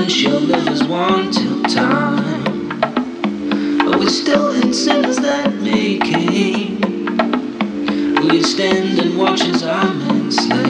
and she'll live as one till time. But we still in sinners that make? Will We stand and watch as our men. slay.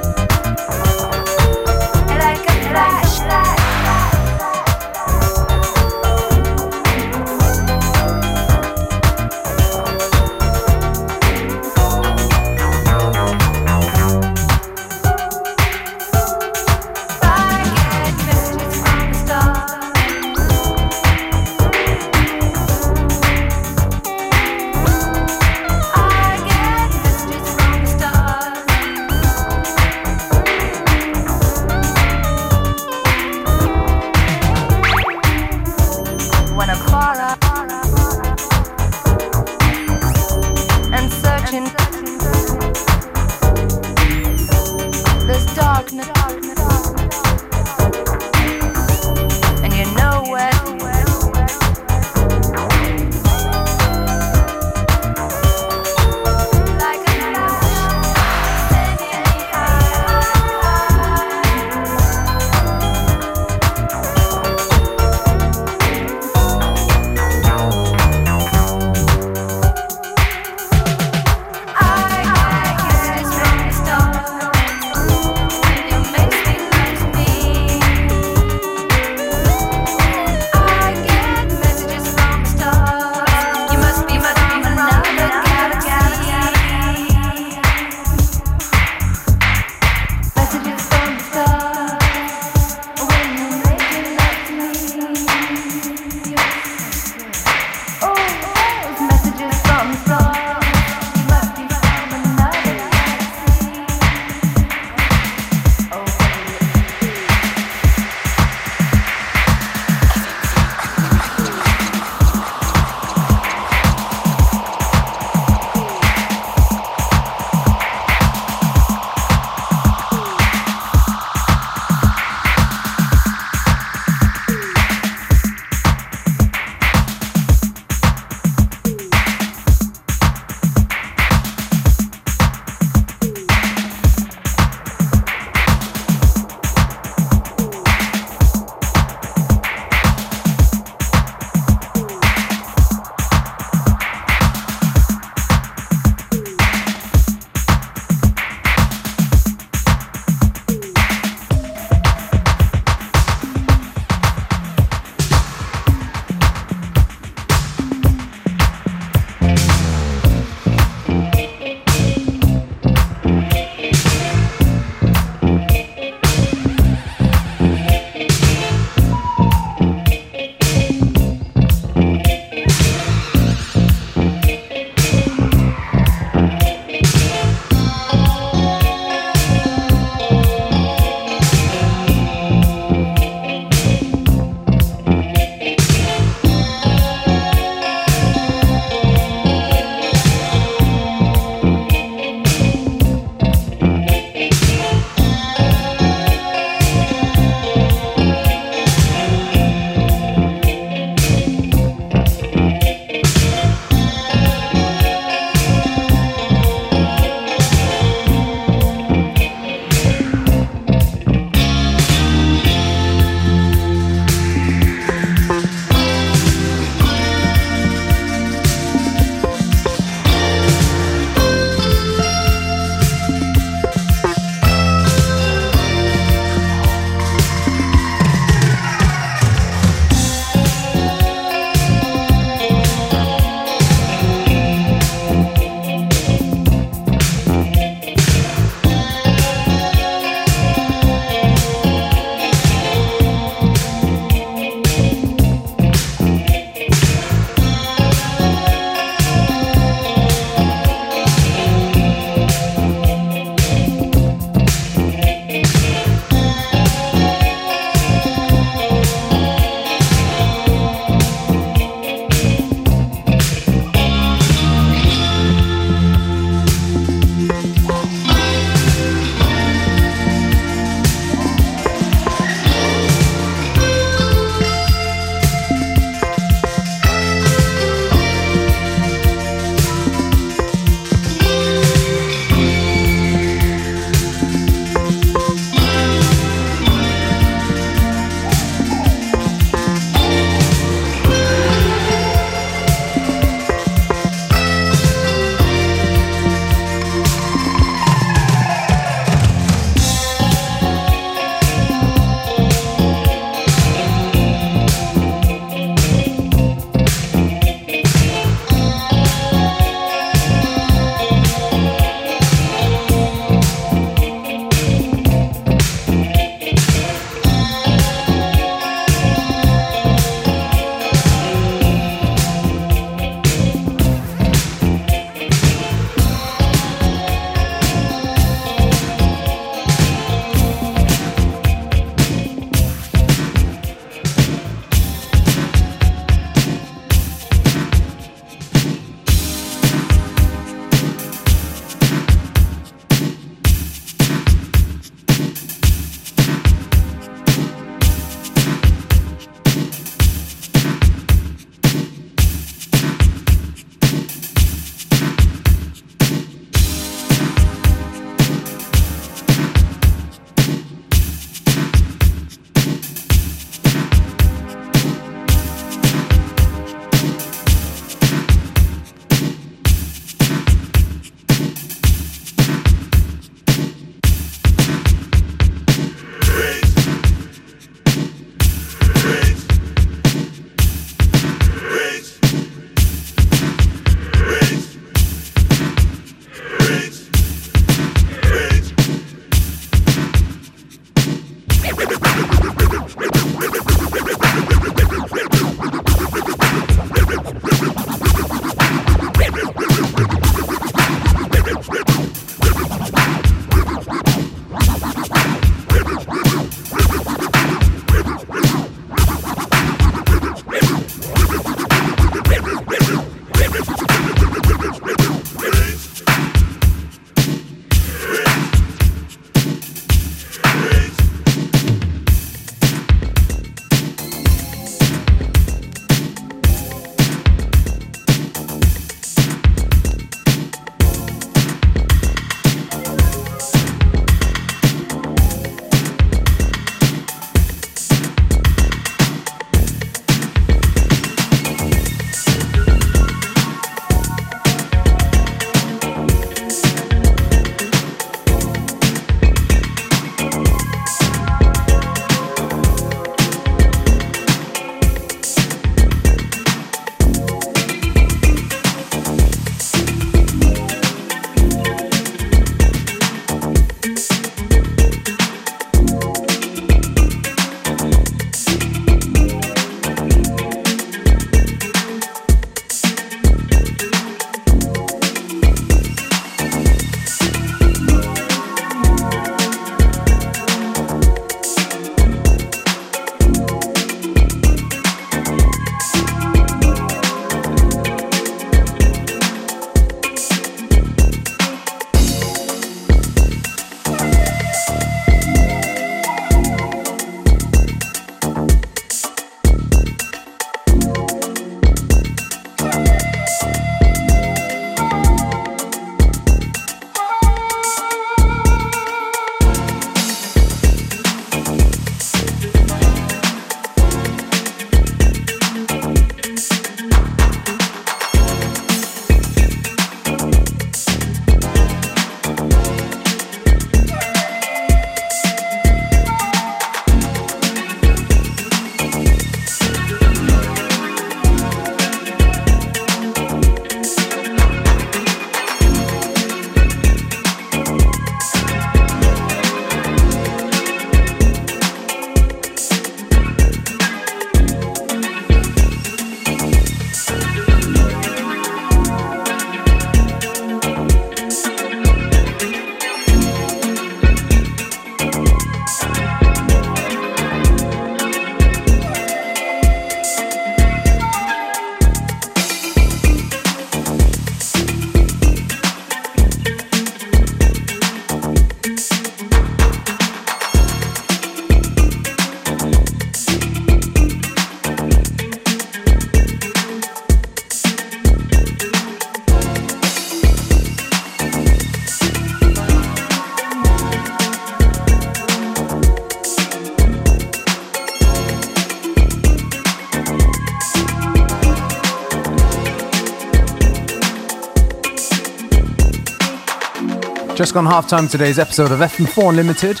Gone halftime today's episode of FM4 Unlimited.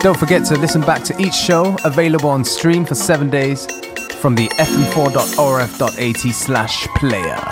Don't forget to listen back to each show available on stream for seven days from the fm4.orf.at slash player.